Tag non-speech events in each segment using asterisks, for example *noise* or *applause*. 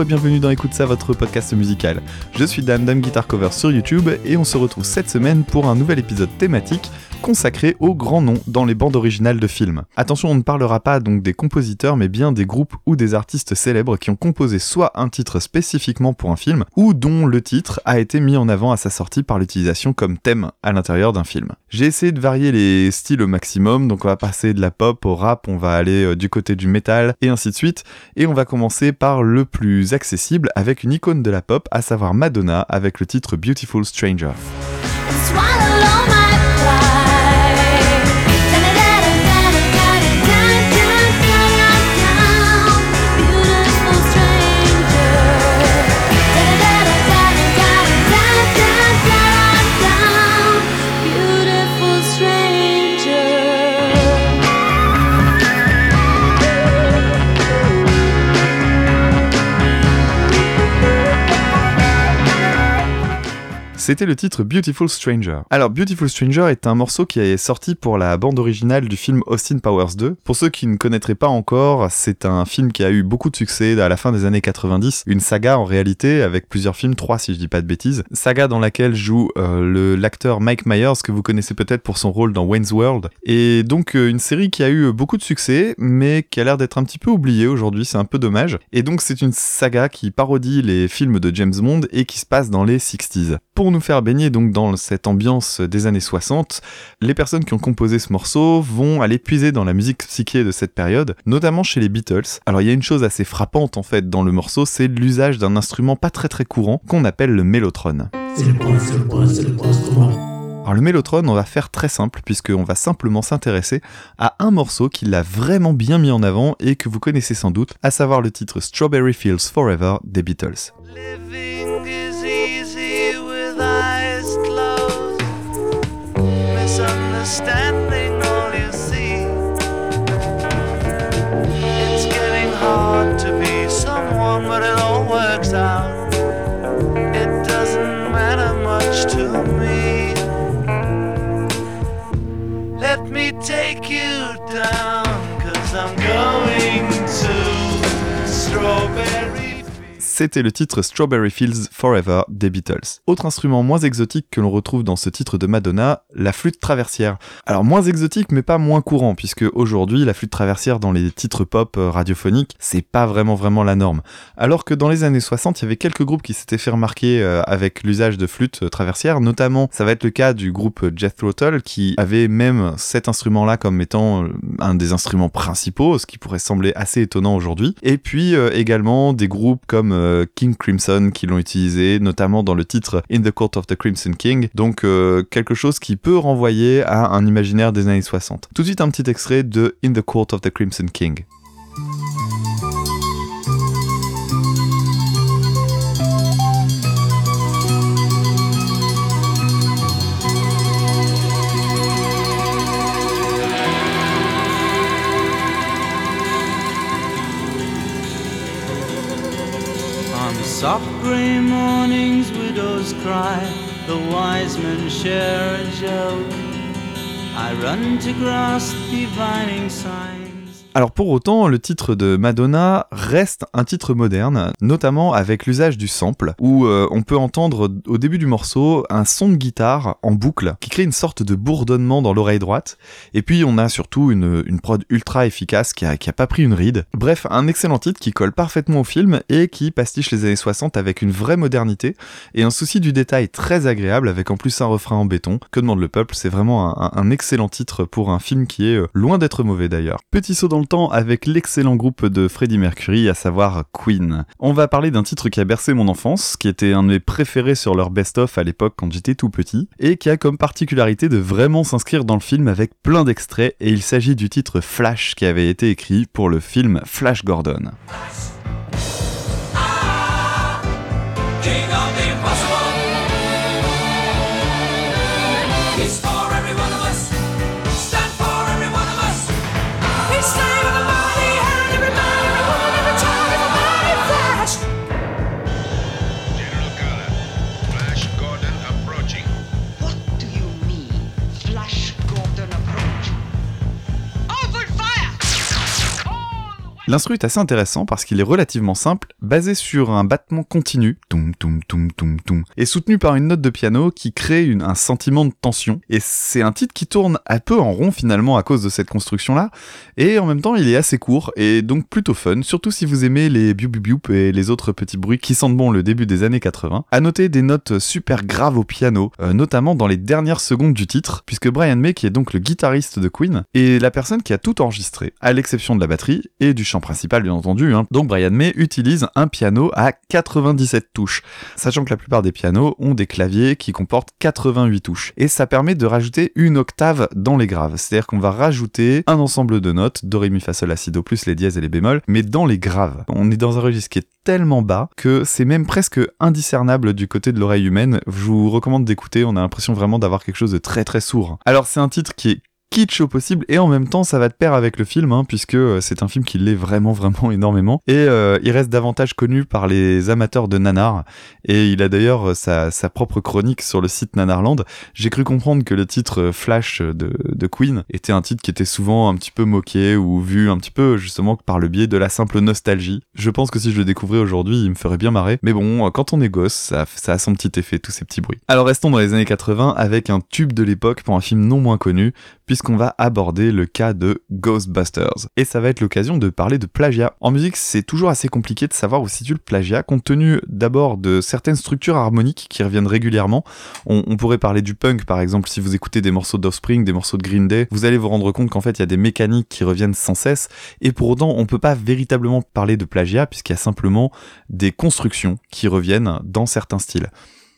Et bienvenue dans Écoute ça, votre podcast musical. Je suis Dan, Dame Guitar Cover sur YouTube et on se retrouve cette semaine pour un nouvel épisode thématique consacré aux grands noms dans les bandes originales de films. Attention, on ne parlera pas donc des compositeurs, mais bien des groupes ou des artistes célèbres qui ont composé soit un titre spécifiquement pour un film, ou dont le titre a été mis en avant à sa sortie par l'utilisation comme thème à l'intérieur d'un film. J'ai essayé de varier les styles au maximum, donc on va passer de la pop au rap, on va aller euh, du côté du métal, et ainsi de suite, et on va commencer par le plus accessible avec une icône de la pop, à savoir Madonna, avec le titre Beautiful Stranger. C'était le titre Beautiful Stranger. Alors Beautiful Stranger est un morceau qui est sorti pour la bande originale du film Austin Powers 2. Pour ceux qui ne connaîtraient pas encore, c'est un film qui a eu beaucoup de succès à la fin des années 90, une saga en réalité avec plusieurs films, trois si je dis pas de bêtises, saga dans laquelle joue euh, l'acteur Mike Myers que vous connaissez peut-être pour son rôle dans Wayne's World, et donc euh, une série qui a eu beaucoup de succès mais qui a l'air d'être un petit peu oubliée aujourd'hui, c'est un peu dommage. Et donc c'est une saga qui parodie les films de James Bond et qui se passe dans les 60s. Pour nous faire baigner donc dans cette ambiance des années 60, les personnes qui ont composé ce morceau vont aller puiser dans la musique psyché de cette période, notamment chez les Beatles. Alors il y a une chose assez frappante en fait dans le morceau, c'est l'usage d'un instrument pas très très courant qu'on appelle le mélotron. Alors le mélotron, on va faire très simple puisqu'on va simplement s'intéresser à un morceau qui l'a vraiment bien mis en avant et que vous connaissez sans doute, à savoir le titre Strawberry Fields Forever des Beatles. All you see. It's getting hard to be someone, but it all works out. C'était le titre Strawberry Fields Forever des Beatles. Autre instrument moins exotique que l'on retrouve dans ce titre de Madonna, la flûte traversière. Alors moins exotique mais pas moins courant puisque aujourd'hui la flûte traversière dans les titres pop euh, radiophoniques, c'est pas vraiment vraiment la norme. Alors que dans les années 60, il y avait quelques groupes qui s'étaient fait remarquer euh, avec l'usage de flûte euh, traversière, notamment ça va être le cas du groupe Jethro Tull qui avait même cet instrument-là comme étant un des instruments principaux, ce qui pourrait sembler assez étonnant aujourd'hui. Et puis également des groupes comme euh, King Crimson qui l'ont utilisé, notamment dans le titre In the Court of the Crimson King. Donc euh, quelque chose qui peut renvoyer à un imaginaire des années 60. Tout de suite un petit extrait de In the Court of the Crimson King. Soft grey mornings, widows cry, the wise men share a joke. I run to grasp divining signs. Alors pour autant, le titre de Madonna reste un titre moderne, notamment avec l'usage du sample, où euh, on peut entendre au début du morceau un son de guitare en boucle qui crée une sorte de bourdonnement dans l'oreille droite, et puis on a surtout une, prod ultra efficace qui a, pas pris une ride. Bref, un excellent titre qui colle parfaitement au film et qui pastiche les années 60 avec une vraie modernité et un souci du détail très agréable avec en plus un refrain en béton. Que demande le peuple? C'est vraiment un, un, excellent titre pour un film qui est euh, loin d'être mauvais d'ailleurs. Petit saut dans temps avec l'excellent groupe de Freddie Mercury, à savoir Queen. On va parler d'un titre qui a bercé mon enfance, qui était un de mes préférés sur leur best-of à l'époque quand j'étais tout petit, et qui a comme particularité de vraiment s'inscrire dans le film avec plein d'extraits, et il s'agit du titre Flash qui avait été écrit pour le film Flash Gordon. L'instru est assez intéressant parce qu'il est relativement simple, basé sur un battement continu, et soutenu par une note de piano qui crée un sentiment de tension. Et c'est un titre qui tourne un peu en rond finalement à cause de cette construction-là, et en même temps il est assez court et donc plutôt fun, surtout si vous aimez les biou et les autres petits bruits qui sentent bon le début des années 80. À noter des notes super graves au piano, euh, notamment dans les dernières secondes du titre, puisque Brian May, qui est donc le guitariste de Queen, est la personne qui a tout enregistré, à l'exception de la batterie et du principal bien entendu. Hein. Donc Brian May utilise un piano à 97 touches, sachant que la plupart des pianos ont des claviers qui comportent 88 touches. Et ça permet de rajouter une octave dans les graves. C'est-à-dire qu'on va rajouter un ensemble de notes, do, ré, mi, fa, sol, la, si, plus les dièses et les bémols, mais dans les graves. On est dans un registre qui est tellement bas que c'est même presque indiscernable du côté de l'oreille humaine. Je vous recommande d'écouter, on a l'impression vraiment d'avoir quelque chose de très très sourd. Alors c'est un titre qui est kitsch au possible et en même temps ça va de pair avec le film hein, puisque euh, c'est un film qui l'est vraiment vraiment *laughs* énormément et euh, il reste davantage connu par les amateurs de nanar et il a d'ailleurs euh, sa, sa, propre chronique sur le site Nanarland. J'ai cru comprendre que le titre Flash de, de, Queen était un titre qui était souvent un petit peu moqué ou vu un petit peu justement par le biais de la simple nostalgie. Je pense que si je le découvrais aujourd'hui il me ferait bien marrer mais bon quand on est gosse ça, ça a son petit effet tous ces petits bruits. Alors restons dans les années 80 avec un tube de l'époque pour un film non moins connu puisqu'on va aborder le cas de Ghostbusters. Et ça va être l'occasion de parler de plagiat. En musique, c'est toujours assez compliqué de savoir où situe le plagiat, compte tenu d'abord de certaines structures harmoniques qui reviennent régulièrement. On, pourrait parler du punk, par exemple, si vous écoutez des morceaux d'Offspring, des morceaux de Green Day, vous allez vous rendre compte qu'en fait, il y a des mécaniques qui reviennent sans cesse, et pour autant, on peut pas véritablement parler de plagiat, puisqu'il y a simplement des constructions qui reviennent dans certains styles.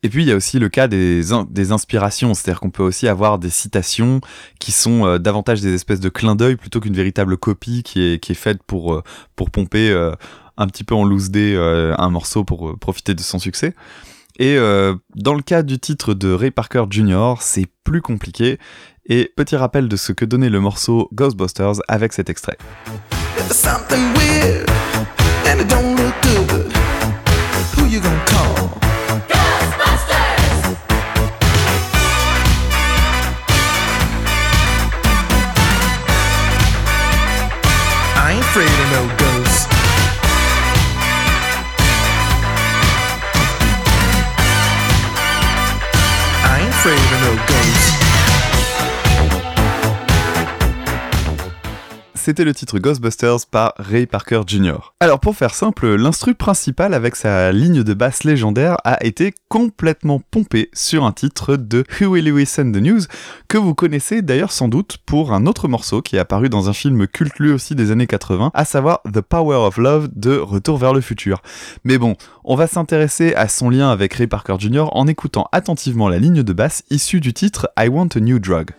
Et puis il y a aussi le cas des, des inspirations, c'est-à-dire qu'on peut aussi avoir des citations qui sont euh, davantage des espèces de clins d'œil plutôt qu'une véritable copie qui est, qui est faite pour, euh, pour pomper euh, un petit peu en loose day un morceau pour profiter de son succès. Et dans le cas du titre de Ray Parker Jr., c'est plus compliqué. Et petit rappel de ce que donnait le morceau Ghostbusters avec cet extrait. afraid of no ghosts. I ain't afraid of no ghosts. C'était le titre Ghostbusters par Ray Parker Jr. Alors pour faire simple, l'instru principal avec sa ligne de basse légendaire a été complètement pompé sur un titre de Huey Lewis and the News que vous connaissez d'ailleurs sans doute pour un autre morceau qui est apparu dans un film culte lui aussi des années 80, à savoir The Power of Love de Retour vers le futur. Mais bon, on va s'intéresser à son lien avec Ray Parker Jr. en écoutant attentivement la ligne de basse issue du titre I Want a New Drug.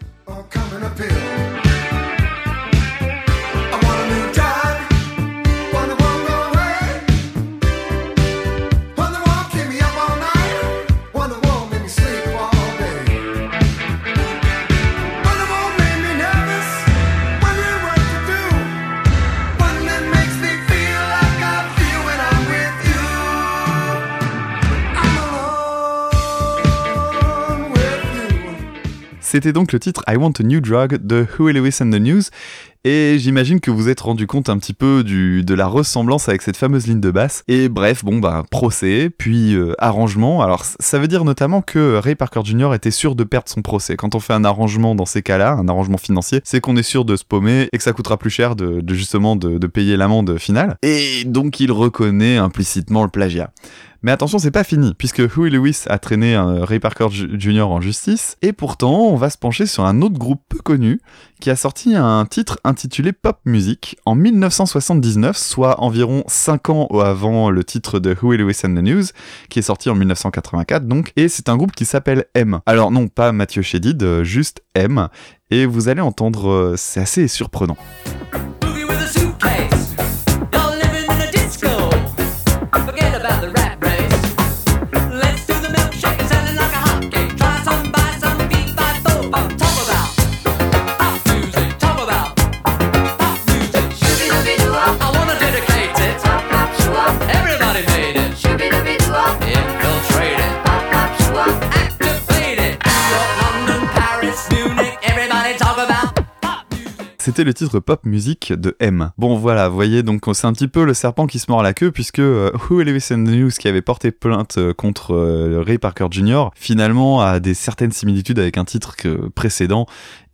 C'était donc le titre I Want a New Drug de Huey Lewis and the News. Et j'imagine que vous êtes rendu compte un petit peu du, de la ressemblance avec cette fameuse ligne de basse. Et bref, bon bah procès, puis euh, arrangement. Alors ça veut dire notamment que Ray Parker Jr. était sûr de perdre son procès. Quand on fait un arrangement dans ces cas-là, un arrangement financier, c'est qu'on est sûr de se paumer et que ça coûtera plus cher de, justement de, de payer l'amende finale. Et donc il reconnaît implicitement le plagiat. Mais attention, c'est pas fini, puisque Huey Lewis a traîné un Ray Parker Jr. en justice, et pourtant, on va se pencher sur un autre groupe peu connu, qui a sorti un titre intitulé Pop Music en 1979, soit environ 5 ans avant le titre de Huey Lewis and the News, qui est sorti en 1984 donc, et c'est un groupe qui s'appelle M. Alors non, pas Mathieu Chédid, euh, juste M, et vous allez entendre, euh, c'est assez surprenant. C'était le titre pop music de M. Bon voilà, vous voyez, donc c'est un petit peu le serpent qui se mord la queue puisque euh, Huey and the News qui avait porté plainte euh, contre euh, Ray Parker Jr. finalement a des certaines similitudes avec un titre précédent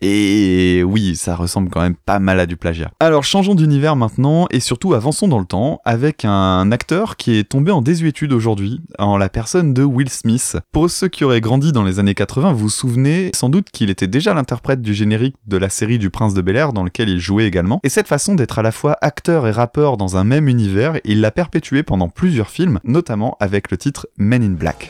et oui, ça ressemble quand même pas mal à du plagiat. Alors changeons d'univers maintenant et surtout avançons dans le temps avec un acteur qui est tombé en désuétude aujourd'hui en la personne de Will Smith. Pour ceux qui auraient grandi dans les années 80, vous souvenez sans doute qu'il était déjà l'interprète du générique de la série du Prince de Bel Air dans lequel il jouait également. Et cette façon d'être à la fois acteur et rappeur dans un même univers, il l'a perpétué pendant plusieurs films, notamment avec le titre Men in Black.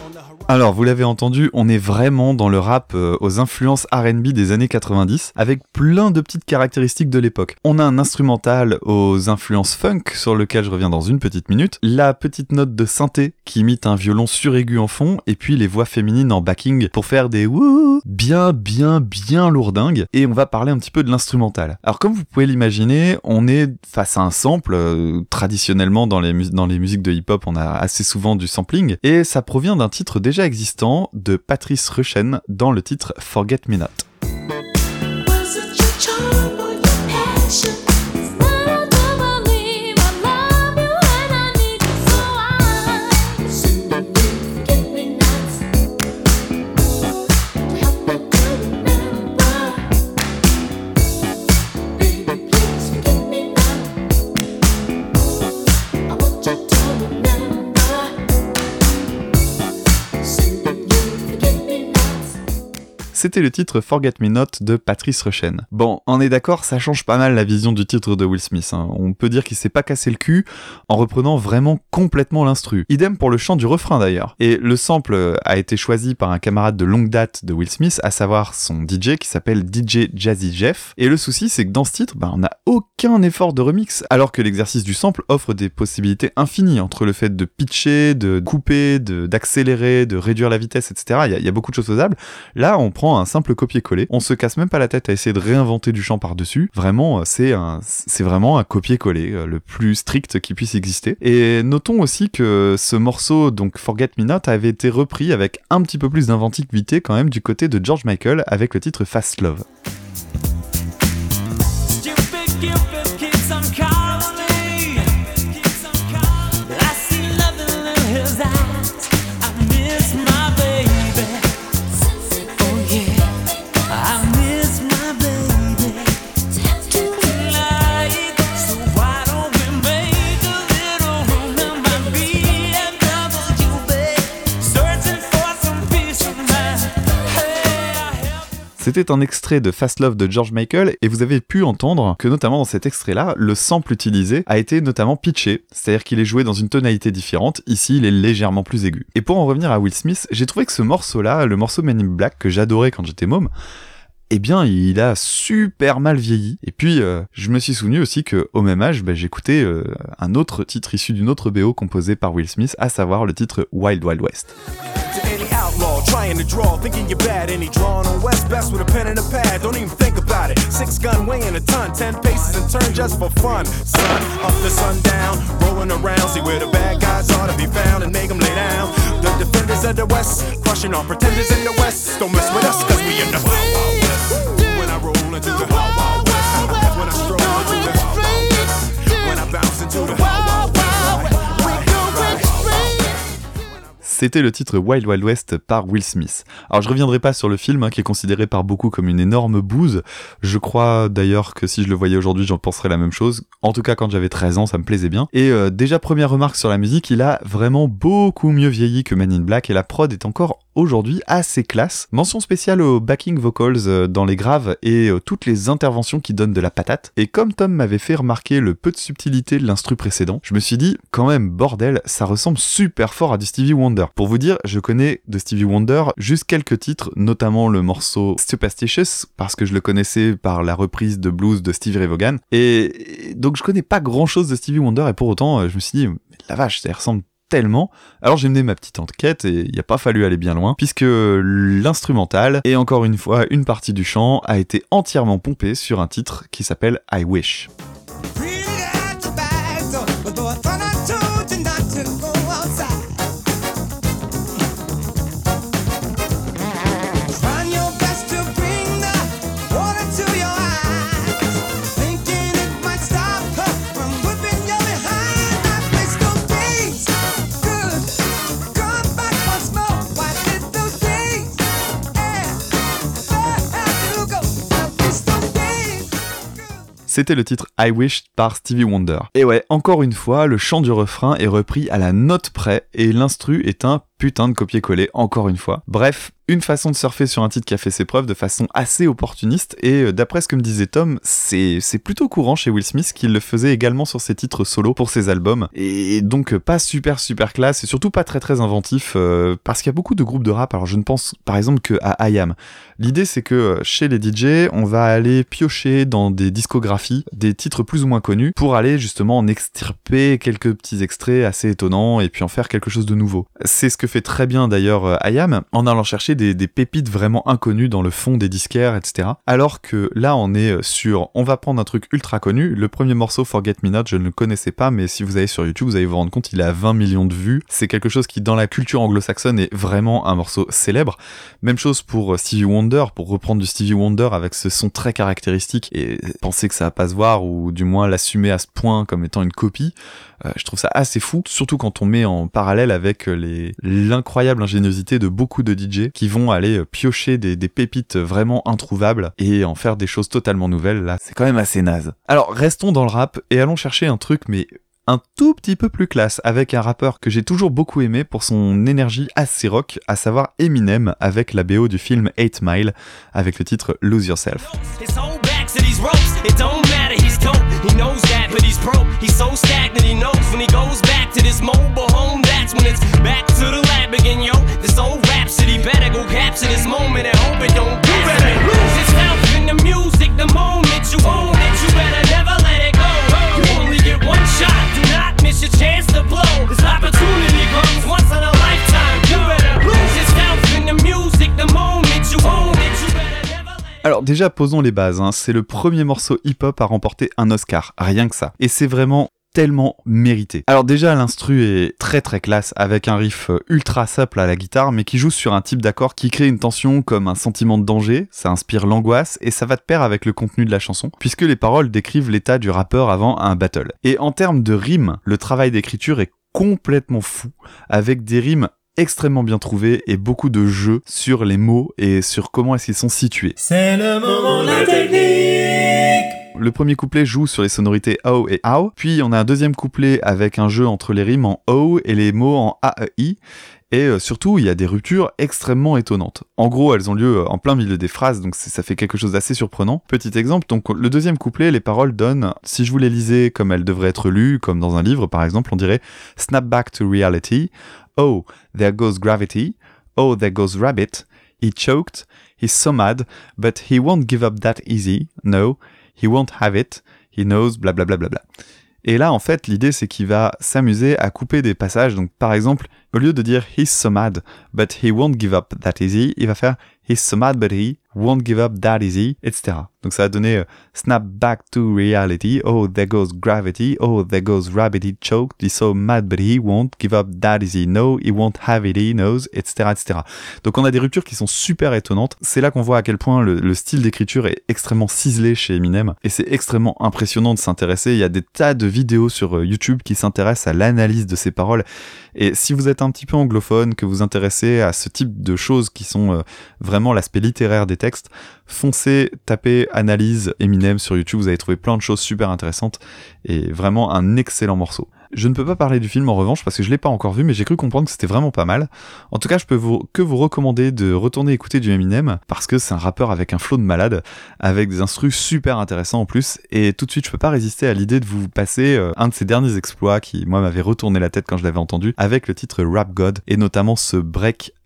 Alors, vous l'avez entendu, on est vraiment dans le rap euh, aux influences RB des années 90, avec plein de petites caractéristiques de l'époque. On a un instrumental aux influences funk, sur lequel je reviens dans une petite minute, la petite note de synthé qui imite un violon suraigu en fond, et puis les voix féminines en backing pour faire des wouh bien, bien, bien lourdingues, et on va parler un petit peu de l'instrumental. Alors, comme vous pouvez l'imaginer, on est face à un sample, euh, traditionnellement dans les, dans les musiques de hip-hop, on a assez souvent du sampling, et ça provient d'un titre déjà existant de Patrice Rushen dans le titre Forget Me Not. C'était le titre Forget Me Not de Patrice Rushen. Bon, on est d'accord, ça change pas mal la vision du titre de Will Smith. Hein. On peut dire qu'il s'est pas cassé le cul en reprenant vraiment complètement l'instru. Idem pour le chant du refrain d'ailleurs. Et le sample a été choisi par un camarade de longue date de Will Smith, à savoir son DJ qui s'appelle DJ Jazzy Jeff. Et le souci, c'est que dans ce titre, bah, on n'a aucun effort de remix, alors que l'exercice du sample offre des possibilités infinies entre le fait de pitcher, de couper, d'accélérer, de, réduire la vitesse, etc. Il y, y, a beaucoup de choses faisables. Là, on prend un simple copier-coller. On se casse même pas la tête à essayer de réinventer du chant par-dessus. Vraiment, euh, c'est c'est vraiment un copier-coller euh, le plus strict qui puisse exister. Et notons aussi que ce morceau, donc Forget Me Not, avait été repris avec un petit peu plus d'inventivité quand même du côté de George Michael avec le titre Fast Love. C'était un extrait de Fast Love de George Michael et vous avez pu entendre que notamment dans cet extrait-là, le sample utilisé a été notamment pitché, c'est-à-dire qu'il est joué dans une tonalité différente, ici il est légèrement plus aigu. Et pour en revenir à Will Smith, j'ai trouvé que ce morceau-là, le morceau Men in Black que j'adorais quand j'étais môme, eh bien, il a super mal vieilli. Et puis, euh, je me suis souvenu aussi que au même âge, bah, j'écoutais euh, un autre titre issu d'une autre BO composée par Will Smith, à savoir le titre Wild Wild West. Trying to draw, thinking you're bad. Any drawing on West Best with a pen and a pad, don't even think about it. Six gun weighing a ton, ten paces and turn just for fun. Sun up to sundown, rolling around, see where the bad guys are to be found and make them lay down. The defenders of the West, crushing all pretenders in the West. Don't mess with us, cause we in the Wild Wild West. When I roll into the C'était le titre Wild Wild West par Will Smith. Alors je reviendrai pas sur le film, hein, qui est considéré par beaucoup comme une énorme bouse. Je crois d'ailleurs que si je le voyais aujourd'hui, j'en penserais la même chose. En tout cas, quand j'avais 13 ans, ça me plaisait bien. Et euh, déjà, première remarque sur la musique, il a vraiment beaucoup mieux vieilli que Man in Black, et la prod est encore aujourd'hui assez classe. Mention spéciale aux backing vocals euh, dans les graves et euh, toutes les interventions qui donnent de la patate. Et comme Tom m'avait fait remarquer le peu de subtilité de l'instru précédent, je me suis dit, quand même, bordel, ça ressemble super fort à du Stevie Wonder. Pour vous dire, je connais de Stevie Wonder juste quelques titres, notamment le morceau Superstitious, parce que je le connaissais par la reprise de blues de Stevie Ray. Et donc je connais pas grand chose de Stevie Wonder, et pour autant, je me suis dit, la vache, ça ressemble tellement. Alors j'ai mené ma petite enquête et il n'y a pas fallu aller bien loin, puisque l'instrumental, et encore une fois une partie du chant, a été entièrement pompé sur un titre qui s'appelle I Wish. C'était le titre I Wish par Stevie Wonder. Et ouais, encore une fois, le chant du refrain est repris à la note près et l'instru est un putain de copier-coller, encore une fois. Bref, une façon de surfer sur un titre qui a fait ses preuves de façon assez opportuniste, et euh, d'après ce que me disait Tom, c'est plutôt courant chez Will Smith qu'il le faisait également sur ses titres solo pour ses albums, et donc euh, pas super super classe, et surtout pas très très inventif, euh, parce qu'il y a beaucoup de groupes de rap, alors je ne pense par exemple que à IAM. L'idée c'est que chez les DJ, on va aller piocher dans des discographies, des titres plus ou moins connus, pour aller justement en extirper quelques petits extraits assez étonnants, et puis en faire quelque chose de nouveau. C'est ce que fait très bien d'ailleurs IAM, en allant chercher des, pépites vraiment inconnues dans le fond des disquaires, etc. Alors que là, on est sur, on va prendre un truc ultra connu. Le premier morceau, Forget Me Not, je ne le connaissais pas, mais si vous allez sur YouTube, vous allez vous rendre compte, il a 20 millions de vues. C'est quelque chose qui, dans la culture anglo-saxonne, est vraiment un morceau célèbre. Même chose pour Stevie Wonder, pour reprendre du Stevie Wonder avec ce son très caractéristique et penser que ça va pas se voir, ou du moins l'assumer à ce point comme étant une copie. Euh, je trouve ça assez fou, surtout quand on met en parallèle avec les l'incroyable ingéniosité de beaucoup de DJ qui vont aller euh, piocher des, des pépites vraiment introuvables et en faire des choses totalement nouvelles. Là, c'est quand même assez naze. Alors, restons dans le rap et allons chercher un truc, mais un tout petit peu plus classe avec un rappeur que j'ai toujours beaucoup aimé pour son énergie assez rock, à savoir Eminem avec la BO du film 8 Mile avec le titre Lose Yourself. He knows that, but he's broke. He's so stagnant, he knows when he goes back to this mobile home. That's when it's back to the lab again, yo. This old rhapsody better go capture this moment and hope it don't do better. Lose yourself in the music the moment you own Alors déjà posons les bases, hein. c'est le premier morceau hip-hop à remporter un Oscar, rien que ça. Et c'est vraiment tellement mérité. Alors déjà l'instru est très très classe avec un riff euh, ultra simple à la guitare mais qui joue sur un type d'accord qui crée une tension comme un sentiment de danger, ça inspire l'angoisse et ça va de pair avec le contenu de la chanson puisque les paroles décrivent l'état du rappeur avant un battle. Et en termes de rimes, le travail d'écriture est complètement fou avec des rimes extrêmement bien trouvé et beaucoup de jeux sur les mots et sur comment est-ce qu'ils sont situés. C'est le moment de la technique le premier couplet joue sur les sonorités O et AO, puis on a un deuxième couplet avec un jeu entre les rimes en O et les mots en A, E, I, et euh, surtout, il y a des ruptures extrêmement étonnantes. En gros, elles ont lieu euh, en plein milieu des phrases, donc ça fait quelque chose d'assez surprenant. Petit exemple, donc le deuxième couplet, les paroles donnent, si je vous les lisais comme elles devraient être lues, comme dans un livre par exemple, on dirait Snap back to reality, Oh, there goes gravity. Oh, there goes rabbit. He choked. He's so mad, but he won't give up that easy. No, he won't have it. He knows, bla bla bla bla bla. Et là, en fait, l'idée, c'est qu'il va s'amuser à couper des passages. Donc, par exemple, au lieu de dire he's so mad, but he won't give up that easy, il va faire he's so mad, but he won't give up that easy, etc. Donc ça a donné euh, snap back to reality. Oh, there goes gravity. Oh, there goes rabbit. He choked. He's so mad, but he won't give up that easy. No, he won't have it. He knows, etc., etc. Donc on a des ruptures qui sont super étonnantes. C'est là qu'on voit à quel point le, le style d'écriture est extrêmement ciselé chez Eminem et c'est extrêmement impressionnant de s'intéresser. Il y a des tas de vidéos sur euh, YouTube qui s'intéressent à l'analyse de ces paroles. Et si vous êtes un petit peu anglophone, que vous intéressez à ce type de choses qui sont euh, vraiment l'aspect littéraire des textes, foncez, tapez analyse Eminem sur YouTube, vous allez trouver plein de choses super intéressantes et vraiment un excellent morceau. Je ne peux pas parler du film en revanche parce que je l'ai pas encore vu, mais j'ai cru comprendre que c'était vraiment pas mal. En tout cas, je peux vous, que vous recommander de retourner écouter du Eminem parce que c'est un rappeur avec un flow de malade, avec des instrus super intéressants en plus. Et tout de suite, je peux pas résister à l'idée de vous passer euh, un de ses derniers exploits qui, moi, m'avait retourné la tête quand je l'avais entendu avec le titre Rap God et notamment ce break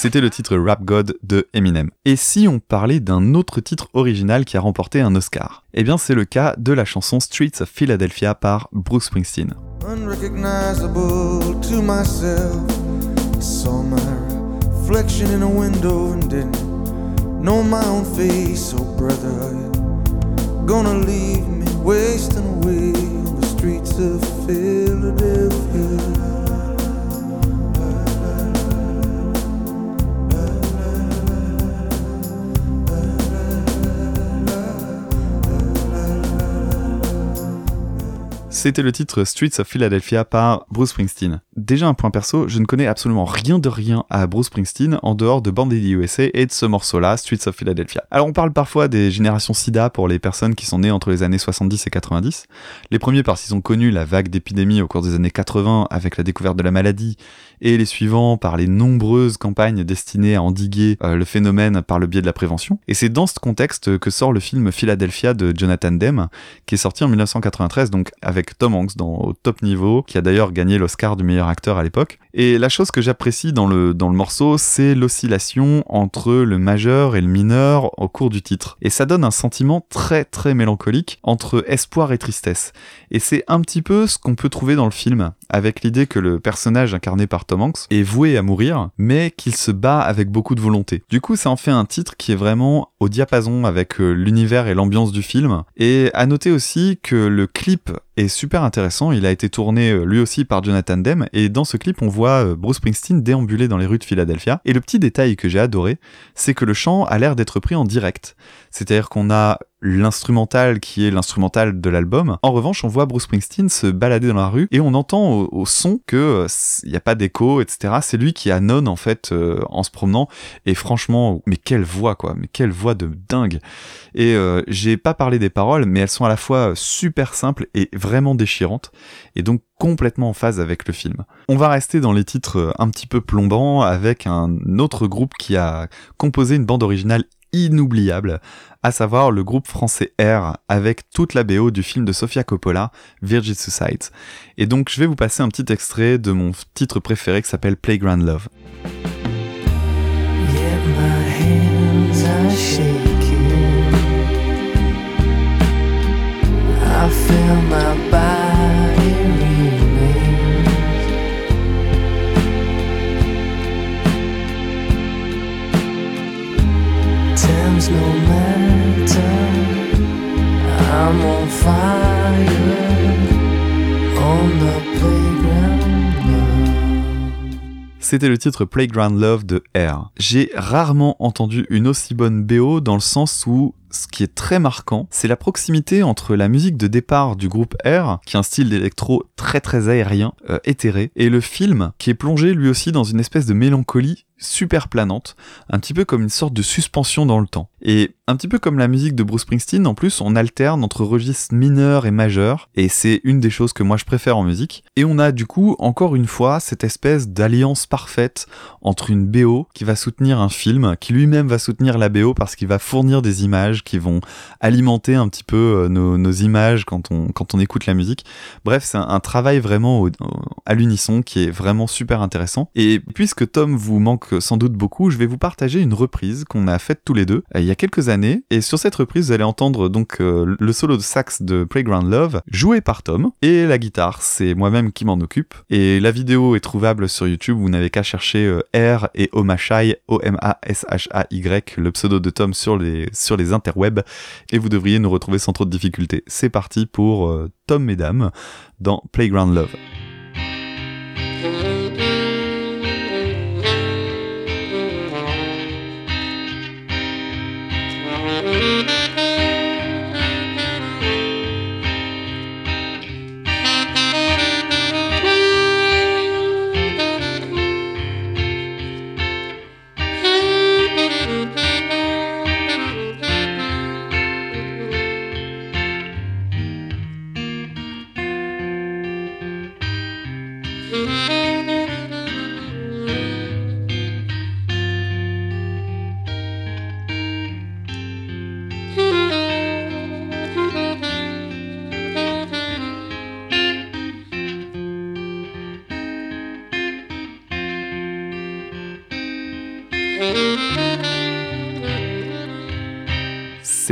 C'était le titre Rap God de Eminem. Et si on parlait d'un autre titre original qui a remporté un Oscar? Eh bien c'est le cas de la chanson Streets of Philadelphia par Bruce Springsteen. unrecognizable to myself. Saw my reflection in a window and didn't know my own face. Oh, brother, gonna leave me wasting away on the streets of Philadelphia? C'était le titre Streets of Philadelphia par Bruce Springsteen. Déjà un point perso, je ne connais absolument rien de rien à Bruce Springsteen en dehors de Bandy USA et de ce morceau-là, Streets of Philadelphia. Alors on parle parfois des générations SIDA pour les personnes qui sont nées entre les années 70 et 90. Les premiers parce qu'ils ont connu la vague d'épidémie au cours des années 80 avec la découverte de la maladie et les suivants par les nombreuses campagnes destinées à endiguer euh, le phénomène par le biais de la prévention. Et c'est dans ce contexte que sort le film Philadelphia de Jonathan Demme, qui est sorti en 1993, donc Tom Hanks dans, au top niveau, qui a d'ailleurs gagné l'Oscar du meilleur acteur à l'époque. Et la chose que j'apprécie dans le, dans le morceau, c'est l'oscillation entre le majeur et le mineur au cours du titre. Et ça donne un sentiment très très mélancolique entre espoir et tristesse. Et c'est un petit peu ce qu'on peut trouver dans le film, avec l'idée que le personnage incarné par Tom Hanks est voué à mourir, mais qu'il se bat avec beaucoup de volonté. Du coup, ça en fait un titre qui est vraiment au diapason avec euh, l'univers et l'ambiance du film. Et à noter aussi que le clip est super intéressant. Il a été tourné euh, lui aussi par Jonathan Demme, et dans ce clip, on voit euh, Bruce Springsteen déambuler dans les rues de Philadelphia. Et le petit détail que j'ai adoré, c'est que le chant a l'air d'être pris en direct. C'est-à-dire qu'on a l'instrumental qui est l'instrumental de l'album. En revanche, on voit Bruce Springsteen se balader dans la rue et on entend au, son que il n'y a pas d'écho, etc. C'est lui qui annonce en fait euh, en se promenant. Et franchement, mais quelle voix quoi, mais quelle voix de dingue. Et euh, j'ai pas parlé des paroles, mais elles sont à la fois super simples et vraiment déchirantes, et donc complètement en phase avec le film. On va rester dans les titres un petit peu plombants avec un autre groupe qui a composé une bande originale inoubliable, à savoir le groupe français R avec toute la BO du film de Sofia Coppola, Virgin Suicide. Et donc je vais vous passer un petit extrait de mon titre préféré qui s'appelle Playground Love. C'était le titre Playground Love de R. J'ai rarement entendu une aussi bonne BO dans le sens où ce qui est très marquant, c'est la proximité entre la musique de départ du groupe R, qui est un style d'électro très très aérien, euh, éthéré, et le film, qui est plongé lui aussi dans une espèce de mélancolie super planante, un petit peu comme une sorte de suspension dans le temps. Et un petit peu comme la musique de Bruce Springsteen, en plus, on alterne entre registres mineurs et majeurs, et c'est une des choses que moi je préfère en musique. Et on a du coup, encore une fois, cette espèce d'alliance parfaite entre une BO qui va soutenir un film, qui lui-même va soutenir la BO parce qu'il va fournir des images qui vont alimenter un petit peu euh, nos, images quand on, quand on écoute la musique. Bref, c'est un, travail vraiment à l'unisson qui est vraiment super intéressant. Et puisque Tom vous manque sans doute beaucoup, je vais vous partager une reprise qu'on a faite tous les deux euh, il y a quelques années. Et sur cette reprise, vous allez entendre donc euh, le solo de sax de Playground Love joué par Tom et la guitare, c'est moi-même qui m'en occupe. Et la vidéo est trouvable sur YouTube. Vous n'avez qu'à chercher euh, R et Omashai, O-M-A-S-H-A-Y, le pseudo de Tom sur les interwebs, et vous devriez nous retrouver sans trop de difficultés. C'est parti pour euh, Tom Mesdames dans Playground Love.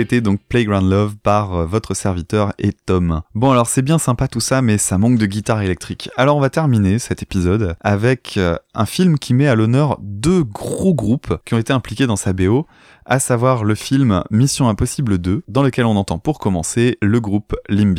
Donc Playground Love par euh, votre serviteur et Tom. Bon alors c'est bien sympa tout ça mais ça manque de guitare électrique. Alors on va terminer cet épisode avec euh, un film qui met à l'honneur deux gros groupes qui ont été impliqués dans sa BO, à savoir le film Mission Impossible 2 dans lequel on entend pour commencer le groupe Limp.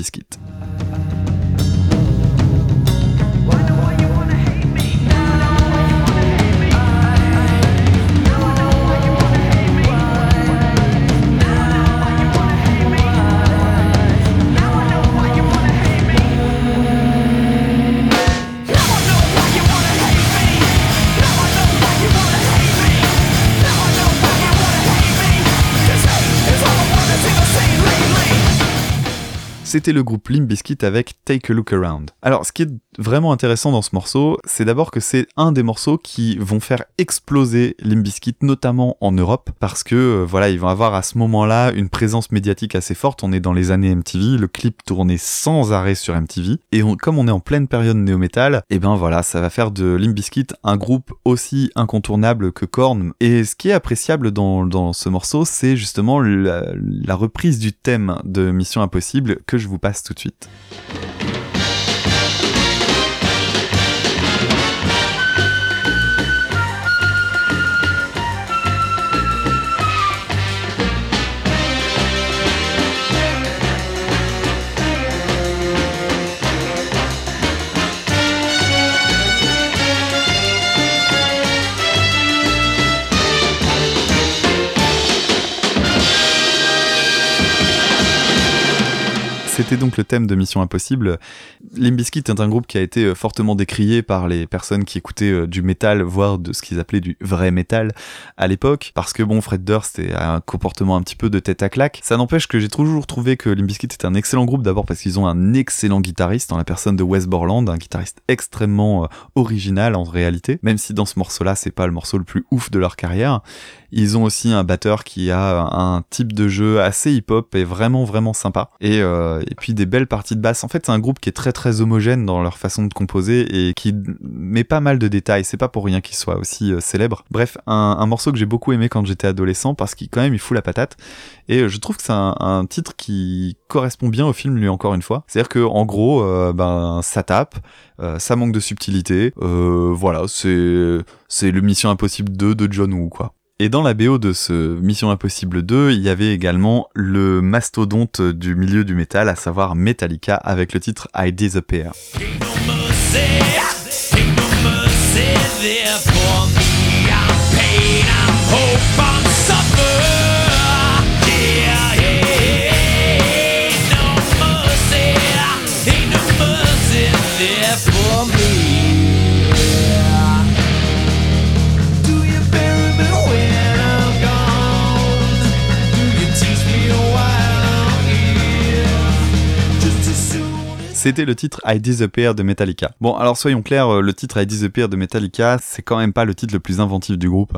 C'était le groupe Limp Bizkit avec Take a Look Around. Alors, ce qui est vraiment intéressant dans ce morceau, c'est d'abord que c'est un des morceaux qui vont faire exploser Limp Bizkit, notamment en Europe, parce que euh, voilà, ils vont avoir à ce moment-là une présence médiatique assez forte. On est dans les années MTV, le clip tournait sans arrêt sur MTV, et comme on est en pleine période néo-metal, et eh ben voilà, ça va faire de Limp Bizkit un groupe aussi incontournable que Korn. Et ce qui est appréciable dans, dans ce morceau, c'est justement la, la reprise du thème de Mission Impossible que je vous passe tout de suite. C'était donc le thème de Mission Impossible. Limbiskit est un groupe qui a été euh, fortement décrié par les personnes qui écoutaient euh, du métal, voire de ce qu'ils appelaient du vrai métal à l'époque, parce que bon, Fred Durst a un comportement un petit peu de tête à claque. Ça n'empêche que j'ai toujours trouvé que Limbiskit est un excellent groupe, d'abord parce qu'ils ont un excellent guitariste en la personne de Wes Borland, un guitariste extrêmement euh, original en réalité, même si dans ce morceau-là, c'est pas le morceau le plus ouf de leur carrière. Ils ont aussi un batteur qui a un type de jeu assez hip-hop et vraiment vraiment sympa. Et, et puis des belles parties de basse. En fait, c'est un groupe qui est très très homogène dans leur façon de composer et qui met pas mal de détails. C'est pas pour rien qu'il soit aussi euh, célèbre. Bref, un, morceau que j'ai beaucoup aimé quand j'étais adolescent parce qu'il quand même il fout la patate. Et euh, je trouve que c'est un, titre qui correspond bien au film lui encore une fois. C'est-à-dire que en gros, euh, ben ça tape, ça manque de subtilité. voilà, c'est c'est le Mission Impossible 2 de John Woo quoi. Et dans la BO de ce Mission Impossible 2, il y avait également le mastodonte du milieu du métal, à savoir Metallica, avec le titre I Disappear. C'était le titre I Disappear de Metallica. Bon, alors soyons clairs, euh, le titre I Disappear de Metallica, c'est quand même pas le titre le plus inventif du groupe.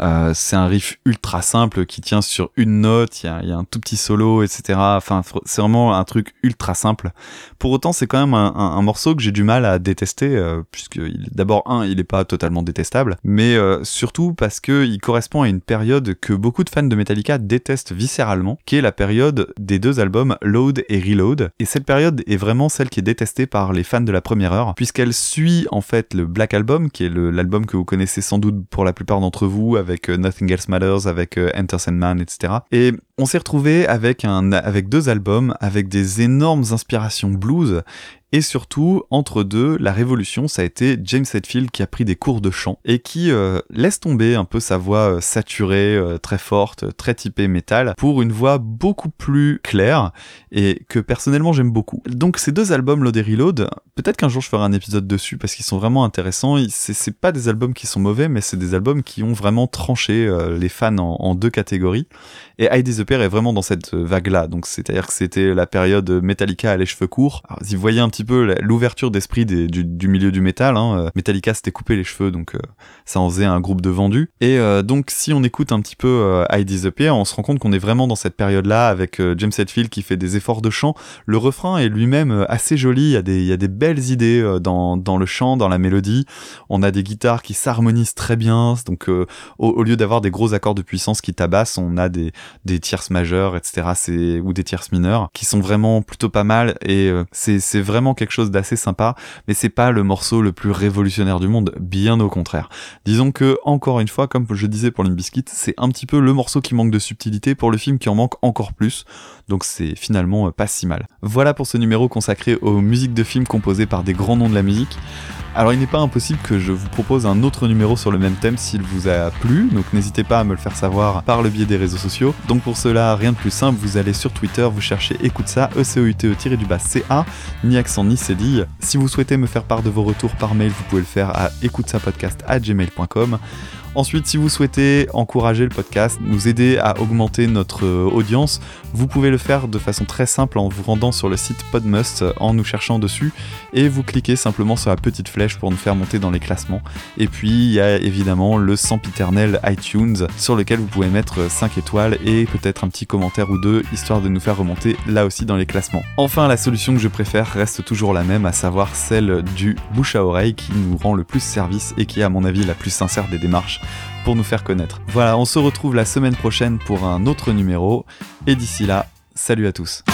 Euh, c'est un riff ultra simple qui tient sur une note, il y a, un tout petit solo, etc. Enfin, c'est vraiment un truc ultra simple. Pour autant, c'est quand même un, morceau que j'ai du mal à détester, euh, puisque d'abord, un, il est pas totalement détestable, mais euh, surtout parce que il correspond à une période que beaucoup de fans de Metallica détestent viscéralement, qui est la période des deux albums Load et Reload. Et cette période est vraiment celle qui est détestée par les fans de la première heure, puisqu'elle suit en fait le Black Album, qui est l'album que vous connaissez sans doute pour la plupart d'entre vous, euh, Nothing Else Matters, avec euh, Enter Sandman, etc. Et on s'est retrouvé avec avec deux albums, avec des énormes inspirations blues et surtout, entre deux, la révolution, ça a été James Hetfield qui a pris des cours de chant et qui euh, laisse tomber un peu sa voix euh, saturée, euh, très forte, très typée métal, pour une voix beaucoup plus claire et que personnellement j'aime beaucoup. Donc ces deux albums, Load et Reload, peut-être qu'un jour je ferai un épisode dessus parce qu'ils sont vraiment intéressants. C'est pas des albums qui sont mauvais, mais c'est des albums qui ont vraiment tranché les fans en, en, deux catégories. Et the Pair est vraiment dans cette vague-là. Donc c'est-à-dire que c'était la période Metallica à les cheveux courts. Alors, vous voyez un petit petit peu l'ouverture d'esprit des- du, milieu du métal. Hein. Euh, Metallica s'était coupé les cheveux, donc euh, ça en faisait un groupe de vendus. Et euh, donc si on écoute un petit peu euh, I Disappear, on se rend compte qu'on est vraiment dans cette période-là avec James Hetfield qui fait des efforts de chant. Le refrain est lui-même assez joli, il y, a des, il y a des belles idées dans, dans le chant, dans la mélodie. On a des guitares qui s'harmonisent très bien, donc au, lieu d'avoir des gros accords de puissance qui tabassent, on a des, des tierces majeures, etc. Ou des tierces mineures qui sont vraiment plutôt pas mal et c'est, c'est quelque chose d'assez sympa, mais c'est pas le morceau le plus révolutionnaire du monde, bien au contraire. Disons que, encore une fois, comme je disais pour Limbiskit, c'est un petit peu le morceau qui manque de subtilité pour le film qui en manque encore plus, donc c'est finalement euh, pas si mal. Voilà pour ce numéro consacré aux musiques de films composées par des grands noms de la musique. Alors il n'est pas impossible que je vous propose un autre numéro sur le même thème s'il vous a plu, donc n'hésitez pas à me le faire savoir par le biais des réseaux sociaux. Donc pour cela, rien de plus simple, vous allez sur Twitter, vous cherchez écoute ça, e c o u t du bas CA, ni accent ni cédille. Si vous souhaitez me faire part de vos retours par mail, vous pouvez le faire à écoutesapodcast@gmail.com. Ensuite, si vous souhaitez encourager le podcast, nous aider à augmenter notre euh, audience, vous pouvez le faire de façon très simple en vous rendant sur le site Podmust, euh, en nous cherchant dessus, et vous cliquez simplement sur la petite flèche pour nous faire monter dans les classements. Et puis, il y a évidemment le sempiternel iTunes, sur lequel vous pouvez mettre 5 étoiles et peut-être un petit commentaire ou deux, histoire de nous faire remonter là aussi dans les classements. Enfin, la solution que je préfère reste toujours la même, à savoir celle du bouche à oreille qui nous rend le plus service et qui est à mon avis la plus sincère des démarches nous faire connaître. Voilà, on se retrouve la semaine prochaine pour un autre numéro, et d'ici là, salut à tous.